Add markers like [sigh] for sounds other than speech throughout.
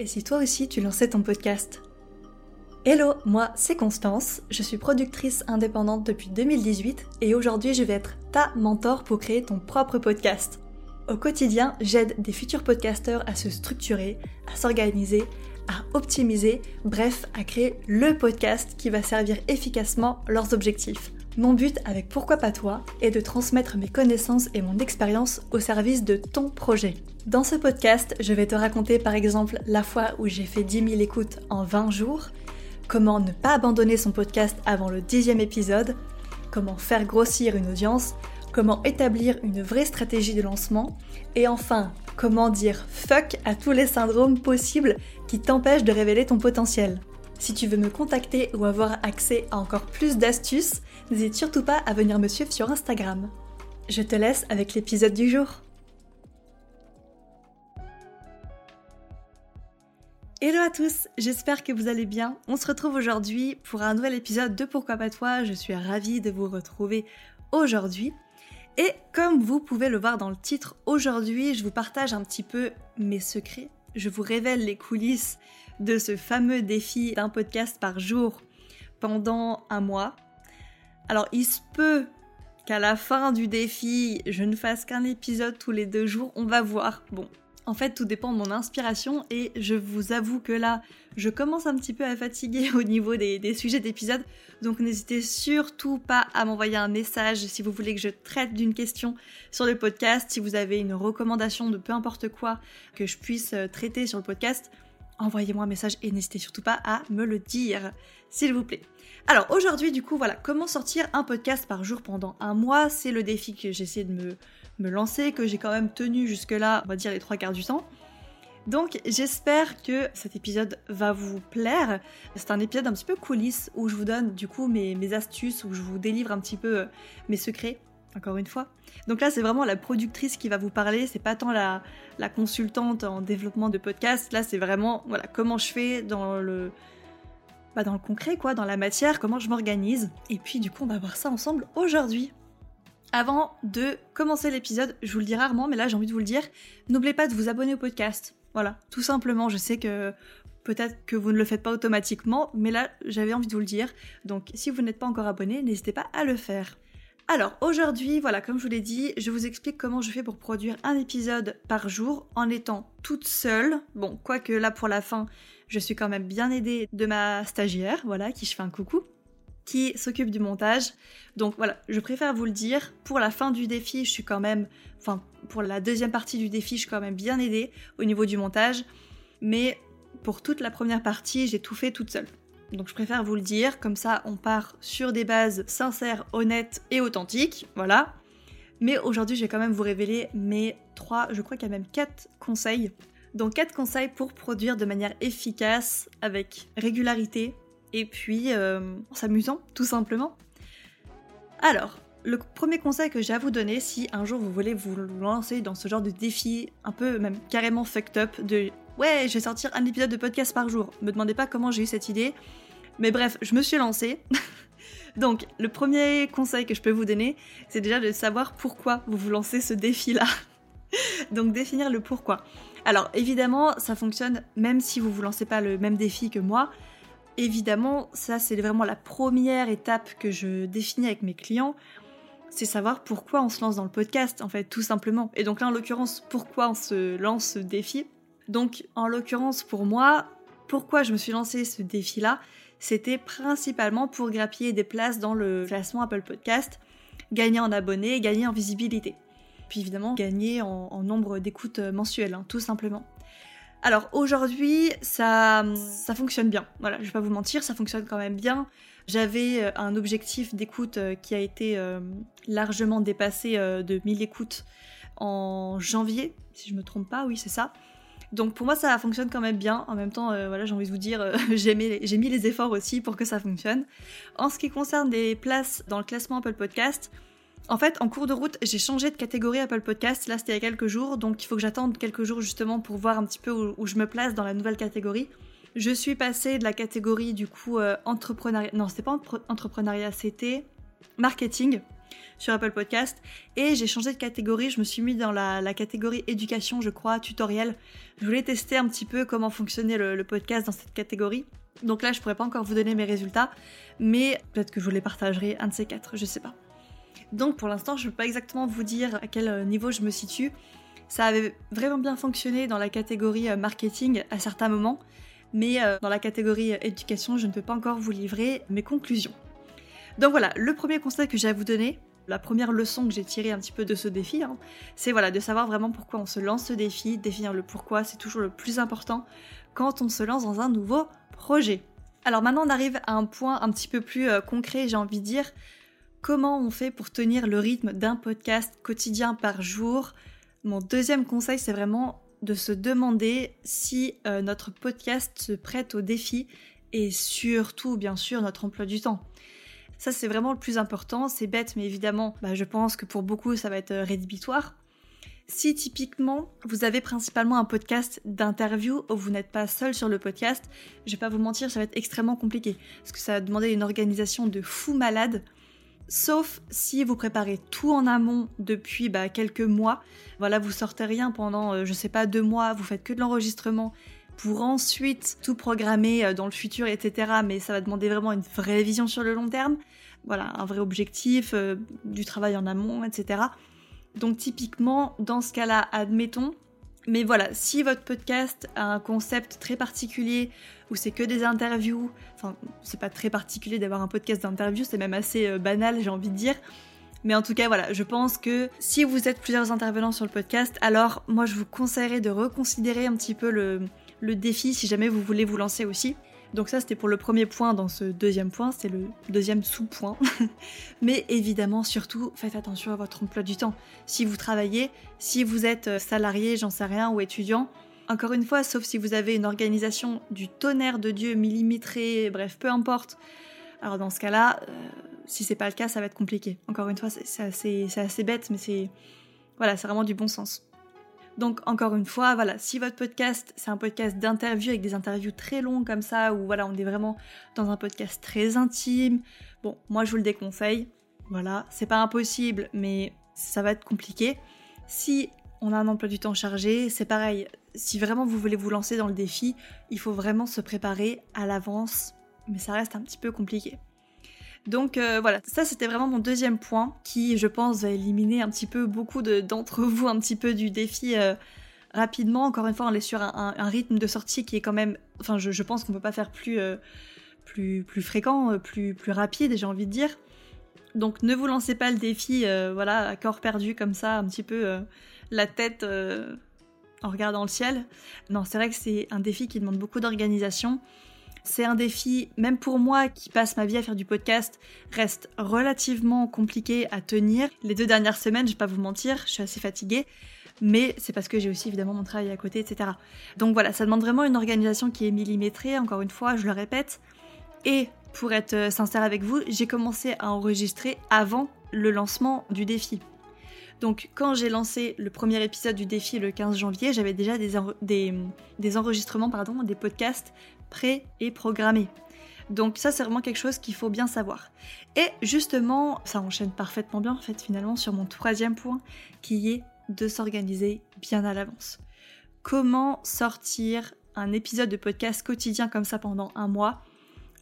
Et si toi aussi tu lançais ton podcast Hello, moi c'est Constance, je suis productrice indépendante depuis 2018 et aujourd'hui je vais être ta mentor pour créer ton propre podcast. Au quotidien, j'aide des futurs podcasteurs à se structurer, à s'organiser, à optimiser, bref, à créer le podcast qui va servir efficacement leurs objectifs. Mon but avec Pourquoi pas toi est de transmettre mes connaissances et mon expérience au service de ton projet. Dans ce podcast, je vais te raconter par exemple la fois où j'ai fait 10 000 écoutes en 20 jours, comment ne pas abandonner son podcast avant le dixième épisode, comment faire grossir une audience, comment établir une vraie stratégie de lancement, et enfin, comment dire fuck à tous les syndromes possibles qui t'empêchent de révéler ton potentiel. Si tu veux me contacter ou avoir accès à encore plus d'astuces, n'hésite surtout pas à venir me suivre sur Instagram. Je te laisse avec l'épisode du jour. Hello à tous, j'espère que vous allez bien. On se retrouve aujourd'hui pour un nouvel épisode de Pourquoi pas toi? Je suis ravie de vous retrouver aujourd'hui. Et comme vous pouvez le voir dans le titre, aujourd'hui je vous partage un petit peu mes secrets. Je vous révèle les coulisses de ce fameux défi d'un podcast par jour pendant un mois. Alors il se peut qu'à la fin du défi, je ne fasse qu'un épisode tous les deux jours. On va voir. Bon, en fait, tout dépend de mon inspiration et je vous avoue que là, je commence un petit peu à fatiguer [laughs] au niveau des, sujets d'épisode. Donc n'hésitez surtout pas à m'envoyer un message si vous voulez que je traite d'une question sur le podcast, si vous avez une recommandation de peu importe quoi que je puisse euh, traiter sur le podcast. Envoyez-moi un message et n'hésitez surtout pas à me le dire, s'il vous plaît. Alors aujourd'hui, du coup, voilà, comment sortir un podcast par jour pendant un mois? C'est le défi que j'essaie de me, me lancer, que j'ai quand même tenu jusque-là, on va dire les trois quarts du temps. Donc j'espère que cet épisode va vous plaire. C'est un épisode un petit peu coulisses où je vous donne du coup mes, mes astuces, où je vous délivre un petit peu euh, mes secrets, encore une fois. Donc là c'est vraiment la productrice qui va vous parler, c'est pas tant la, consultante en développement de podcast, là c'est vraiment voilà comment je fais dans le, bah, dans le concret quoi, dans la matière, comment je m'organise. Et puis du coup on va voir ça ensemble aujourd'hui. Avant de commencer l'épisode, je vous le dis rarement, mais là j'ai envie de vous le dire, n'oubliez pas de vous abonner au podcast. Voilà, tout simplement, je sais que peut-être que vous ne le faites pas automatiquement, mais là j'avais envie de vous le dire. Donc si vous n'êtes pas encore abonné, n'hésitez pas à le faire. Alors aujourd'hui, voilà, comme je vous l'ai dit, je vous explique comment je fais pour produire un épisode par jour en étant toute seule. Bon, quoique là pour la fin, je suis quand même bien aidée de ma stagiaire, voilà, qui je fais un coucou qui s'occupe du montage. Donc voilà, je préfère vous le dire. Pour la fin du défi, je suis quand même, enfin pour la deuxième partie du défi, je suis quand même bien aidée au niveau du montage. Mais pour toute la première partie, j'ai tout fait toute seule. Donc je préfère vous le dire, comme ça on part sur des bases sincères, honnêtes et authentiques, voilà. Mais aujourd'hui, je vais quand même vous révéler mes trois, je crois qu'il y a même quatre conseils. Donc quatre conseils pour produire de manière efficace, avec régularité, et puis euh, en s'amusant tout simplement. Alors, le premier conseil que j'ai à vous donner si un jour vous voulez vous lancer dans ce genre de défi un peu même carrément fucked up de ouais je vais sortir un épisode de podcast par jour, me demandez pas comment j'ai eu cette idée, mais bref je me suis lancée. [laughs] Donc le premier conseil que je peux vous donner c'est déjà de savoir pourquoi vous vous lancez ce défi là. [laughs] Donc définir le pourquoi. Alors évidemment ça fonctionne même si vous vous lancez pas le même défi que moi, évidemment, ça c'est vraiment la première étape que je définis avec mes clients, c'est savoir pourquoi on se lance dans le podcast, en fait, tout simplement. Et donc là, en l'occurrence, pourquoi on se lance ce défi? Donc, en l'occurrence, pour moi, pourquoi je me suis lancé ce défi-là, c'était principalement pour grappiller des places dans le classement Apple Podcast, gagner en abonnés, gagner en visibilité. Puis évidemment, gagner en, nombre d'écoutes mensuelles, hein, tout simplement. Alors aujourd'hui, ça, ça fonctionne bien. Voilà, je vais pas vous mentir, ça fonctionne quand même bien. J'avais euh, un objectif d'écoute euh, qui a été euh, largement dépassé de 1000 écoutes en janvier, si je me trompe pas, oui c'est ça. Donc pour moi ça fonctionne quand même bien. En même temps, voilà, j'ai envie de vous dire, [laughs] j'ai mis, les efforts aussi pour que ça fonctionne. En ce qui concerne des places dans le classement Apple Podcast, en fait, en cours de route, j'ai changé de catégorie Apple Podcast. Là, c'était il y a quelques jours, donc il faut que j'attende quelques jours justement pour voir un petit peu où, je me place dans la nouvelle catégorie. Je suis passée de la catégorie du coup euh, entrepreneuriat. Non, c'était pas entrepreneuriat, c'était marketing. Sur Apple Podcast. Et j'ai changé de catégorie, je me suis mis dans la, catégorie éducation, je crois, tutoriel. Je voulais tester un petit peu comment fonctionnait le, podcast dans cette catégorie. Donc là, je pourrais pas encore vous donner mes résultats, mais peut-être que je vous les partagerai un de ces quatre, je sais pas. Donc pour l'instant, je ne peux pas exactement vous dire à quel euh, niveau je me situe. Ça avait vraiment bien fonctionné dans la catégorie euh, marketing à certains moments, mais euh, dans la catégorie éducation, je ne peux pas encore vous livrer mes conclusions. Donc voilà, le premier conseil que j'ai à vous donner, la première leçon que j'ai tirée un petit peu de ce défi, hein, c'est voilà, de savoir vraiment pourquoi on se lance ce défi, définir le pourquoi, c'est toujours le plus important quand on se lance dans un nouveau projet. Alors maintenant on arrive à un point un petit peu plus euh, concret, j'ai envie de dire, comment on fait pour tenir le rythme d'un podcast quotidien par jour? Mon deuxième conseil, c'est vraiment de se demander si euh, notre podcast se prête au défi et surtout, bien sûr, notre emploi du temps. Ça, c'est vraiment le plus important. C'est bête, mais évidemment, bah, je pense que pour beaucoup, ça va être euh, rédhibitoire. Si typiquement vous avez principalement un podcast d'interview où vous n'êtes pas seul sur le podcast, je vais pas vous mentir, ça va être extrêmement compliqué parce que ça va demander une organisation de fou malade. Sauf si vous préparez tout en amont depuis bah, quelques mois. Voilà, vous sortez rien pendant, euh, je sais pas, deux mois, vous faites que de l'enregistrement pour ensuite tout programmer euh, dans le futur, etc. Mais ça va demander vraiment une vraie vision sur le long terme. Voilà, un vrai objectif, euh, du travail en amont, etc. Donc typiquement, dans ce cas-là, admettons. Mais voilà, si votre podcast a un concept très particulier, où c'est que des interviews, enfin, c'est pas très particulier d'avoir un podcast d'interview, c'est même assez euh, banal, j'ai envie de dire. Mais en tout cas, voilà, je pense que si vous êtes plusieurs intervenants sur le podcast, alors moi je vous conseillerais de reconsidérer un petit peu le, le défi si jamais vous voulez vous lancer aussi. Donc ça c'était pour le premier point dans ce deuxième point, c'est le deuxième sous-point. [laughs] Mais évidemment surtout faites attention à votre emploi du temps. Si vous travaillez, si vous êtes euh, salarié, j'en sais rien, ou étudiant, encore une fois, sauf si vous avez une organisation du tonnerre de Dieu millimétrée, bref, peu importe. Alors dans ce cas-là, euh, si c'est pas le cas, ça va être compliqué. Encore une fois, c'est assez, assez bête, mais c'est voilà, c'est vraiment du bon sens. Donc encore une fois, voilà, si votre podcast c'est un podcast d'interview avec des interviews très longues comme ça, ou voilà, on est vraiment dans un podcast très intime, bon, moi je vous le déconseille. Voilà, c'est pas impossible, mais ça va être compliqué. Si on a un emploi du temps chargé, c'est pareil. Si vraiment vous voulez vous lancer dans le défi, il faut vraiment se préparer à l'avance, mais ça reste un petit peu compliqué. Donc euh, voilà, ça c'était vraiment mon deuxième point qui, je pense, va éliminer un petit peu beaucoup d'entre [laughs] vous un petit peu du défi euh, rapidement. Encore une fois, on est sur un, rythme de sortie qui est quand même, enfin, je, pense qu'on peut pas faire plus, euh, fréquent, plus, plus rapide, j'ai envie de dire. Donc ne vous lancez pas le défi, voilà, à corps perdu comme ça, un petit peu la tête en regardant le ciel. Non, c'est vrai que c'est un défi qui demande beaucoup d'organisation. C'est un défi, même pour moi qui passe ma vie à faire du podcast, reste relativement compliqué à tenir. Les deux dernières semaines, je vais pas vous mentir, je suis assez fatiguée. Mais c'est parce que j'ai aussi évidemment mon travail à côté, etc. Donc voilà, ça demande vraiment une organisation qui est millimétrée, encore une fois, je le répète. Et pour être euh, sincère avec vous, j'ai commencé à enregistrer avant le lancement du défi. Donc quand j'ai lancé le premier épisode du défi le 15 janvier, j'avais déjà des, des, des, enregistrements, pardon, des podcasts et programmé. Donc ça c'est vraiment quelque chose qu'il faut bien savoir. Et justement, ça enchaîne parfaitement bien en fait finalement sur mon troisième point qui est de s'organiser bien à l'avance. Comment sortir un épisode de podcast quotidien comme ça pendant un mois?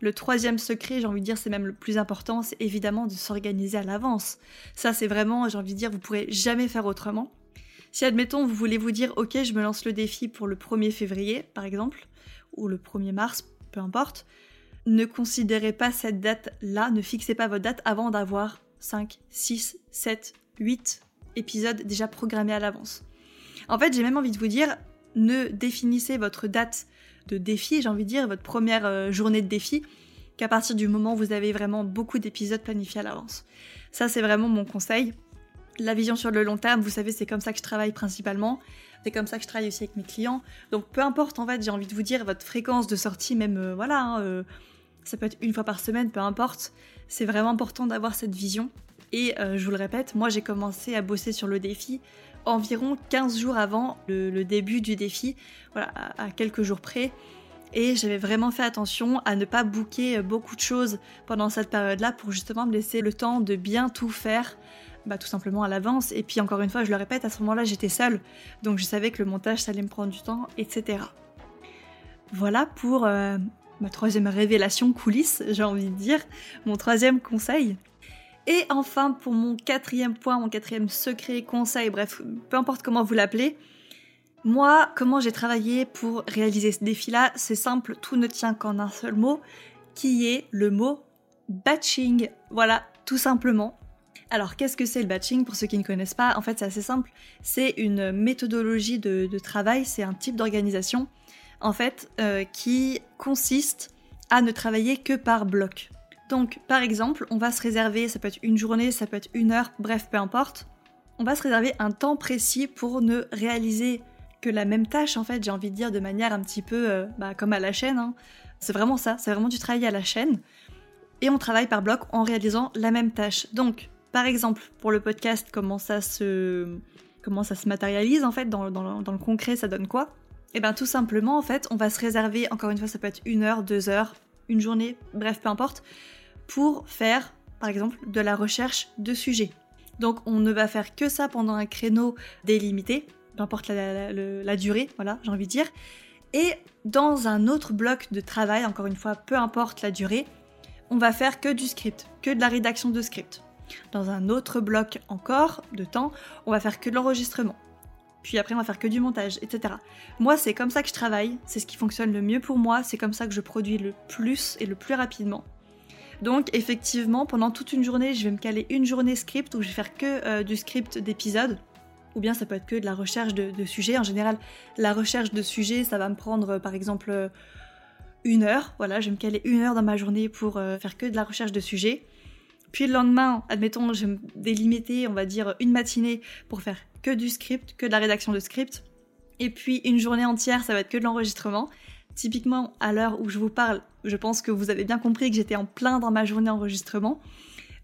Le troisième secret, j'ai envie de dire, c'est même le plus important, c'est évidemment de s'organiser à l'avance. Ça, c'est vraiment, j'ai envie de dire, vous pourrez jamais faire autrement. Si, admettons, vous voulez vous dire, ok, je me lance le défi pour le 1er février, par exemple, ou le 1er mars, peu importe, ne considérez pas cette date-là, ne fixez pas votre date avant d'avoir 5, 6, 7, 8 épisodes déjà programmés à l'avance. En fait, j'ai même envie de vous dire, ne définissez votre date de défi, j'ai envie de dire, votre première euh, journée de défi, qu'à partir du moment où vous avez vraiment beaucoup d'épisodes planifiés à l'avance. Ça, c'est vraiment mon conseil. La vision sur le long terme, vous savez, c'est comme ça que je travaille principalement. C'est comme ça que je travaille aussi avec mes clients. Donc peu importe en fait, j'ai envie de vous dire votre fréquence de sortie, même euh, voilà, hein, euh, ça peut être une fois par semaine, peu importe. C'est vraiment important d'avoir cette vision. Et euh, je vous le répète, moi j'ai commencé à bosser sur le défi environ 15 jours avant le, début du défi, voilà, à, quelques jours près. Et j'avais vraiment fait attention à ne pas booker beaucoup de choses pendant cette période-là pour justement me laisser le temps de bien tout faire bah, tout simplement à l'avance. Et puis encore une fois, je le répète, à ce moment-là, j'étais seule, donc je savais que le montage, ça allait me prendre du temps, etc. Voilà pour euh, ma troisième révélation coulisse, j'ai envie de dire, mon troisième conseil. Et enfin, pour mon quatrième point, mon quatrième secret, conseil, bref, peu importe comment vous l'appelez, moi, comment j'ai travaillé pour réaliser ce défi-là, c'est simple, tout ne tient qu'en un seul mot, qui est le mot batching. Voilà, tout simplement. Alors, qu'est-ce que c'est le batching Pour ceux qui ne connaissent pas, en fait, c'est assez simple. C'est une méthodologie de, travail, c'est un type d'organisation, en fait, euh, qui consiste à ne travailler que par bloc. Donc, par exemple, on va se réserver, ça peut être une journée, ça peut être une heure, bref, peu importe. On va se réserver un temps précis pour ne réaliser que la même tâche, en fait, j'ai envie de dire de manière un petit peu euh, bah, comme à la chaîne. Hein. C'est vraiment ça, c'est vraiment du travail à la chaîne. Et on travaille par bloc en réalisant la même tâche. Donc, par exemple, pour le podcast, comment ça se, comment ça se matérialise en fait dans, le concret, ça donne quoi? Eh bien tout simplement en fait, on va se réserver, encore une fois ça peut être une heure, deux heures, une journée, bref peu importe, pour faire par exemple de la recherche de sujets. Donc on ne va faire que ça pendant un créneau délimité, peu importe la, la durée, voilà j'ai envie de dire. Et dans un autre bloc de travail, encore une fois, peu importe la durée, on va faire que du script, que de la rédaction de script. Dans un autre bloc encore de temps, on va faire que de l'enregistrement. Puis après, on va faire que du montage, etc. Moi, c'est comme ça que je travaille, c'est ce qui fonctionne le mieux pour moi, c'est comme ça que je produis le plus et le plus rapidement. Donc, effectivement, pendant toute une journée, je vais me caler une journée script où je vais faire que euh, du script d'épisodes. Ou bien ça peut être que de la recherche de, sujets. En général, la recherche de sujets, ça va me prendre par exemple une heure. Voilà, je vais me caler une heure dans ma journée pour euh, faire que de la recherche de sujets. Puis le lendemain, admettons, je vais me délimiter, on va dire, une matinée pour faire que du script, que de la rédaction de script. Et puis une journée entière, ça va être que de l'enregistrement. Typiquement, à l'heure où je vous parle, je pense que vous avez bien compris que j'étais en plein dans ma journée enregistrement.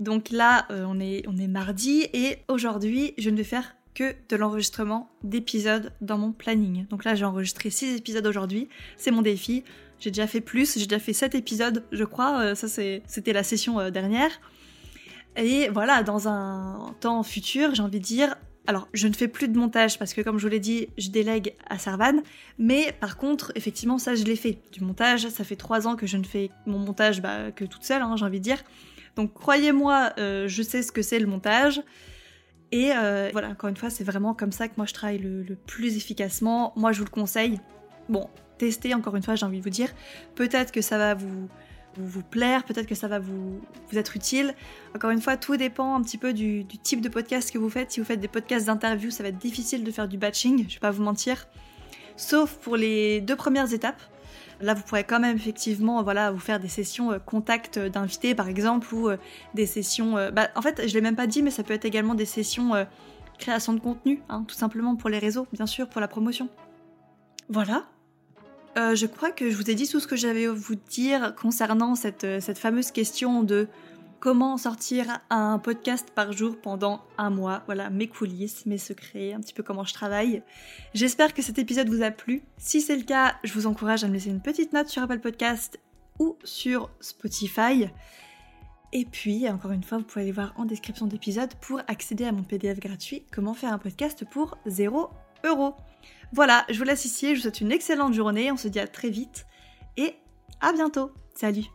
Donc là, euh, on, est, on est mardi et aujourd'hui, je ne vais faire que de l'enregistrement d'épisodes dans mon planning. Donc là, j'ai enregistré 6 épisodes aujourd'hui, c'est mon défi. J'ai déjà fait plus, j'ai déjà fait 7 épisodes, je crois, euh, ça c'était la session euh, dernière. Et voilà, dans un temps futur, j'ai envie de dire, alors, je ne fais plus de montage parce que, comme je vous l'ai dit, je délègue à Servan. Mais par contre, effectivement, ça, je l'ai fait. Du montage, ça fait trois ans que je ne fais mon montage bah, que toute seule, hein, j'ai envie de dire. Donc, croyez-moi, euh, je sais ce que c'est le montage. Et euh, voilà, encore une fois, c'est vraiment comme ça que moi je travaille le, le plus efficacement. Moi, je vous le conseille. Bon, testez, encore une fois, j'ai envie de vous dire. Peut-être que ça va vous vous, plaire, peut-être que ça va vous, vous être utile. Encore une fois, tout dépend un petit peu du, type de podcast que vous faites. Si vous faites des podcasts d'interview, ça va être difficile de faire du batching, je vais pas vous mentir. Sauf pour les deux premières étapes. Là, vous pourrez quand même effectivement voilà, vous faire des sessions euh, contact d'invités par exemple, ou euh, des sessions... Euh, bah, en fait, je l'ai même pas dit, mais ça peut être également des sessions création de contenu, hein, tout simplement pour les réseaux, bien sûr, pour la promotion. Voilà, euh, je crois que je vous ai dit tout ce que j'avais à vous dire concernant cette, euh, cette fameuse question de comment sortir un podcast par jour pendant un mois. Voilà, mes coulisses, mes secrets, un petit peu comment je travaille. J'espère que cet épisode vous a plu. Si c'est le cas, je vous encourage à me laisser une petite note sur Apple Podcast ou sur Spotify. Et puis, encore une fois, vous pouvez aller voir en description d'épisode pour accéder à mon PDF gratuit Comment faire un podcast pour 0 euros. Voilà, je vous laisse ici, je vous souhaite une excellente journée, on se dit à très vite et à bientôt. Salut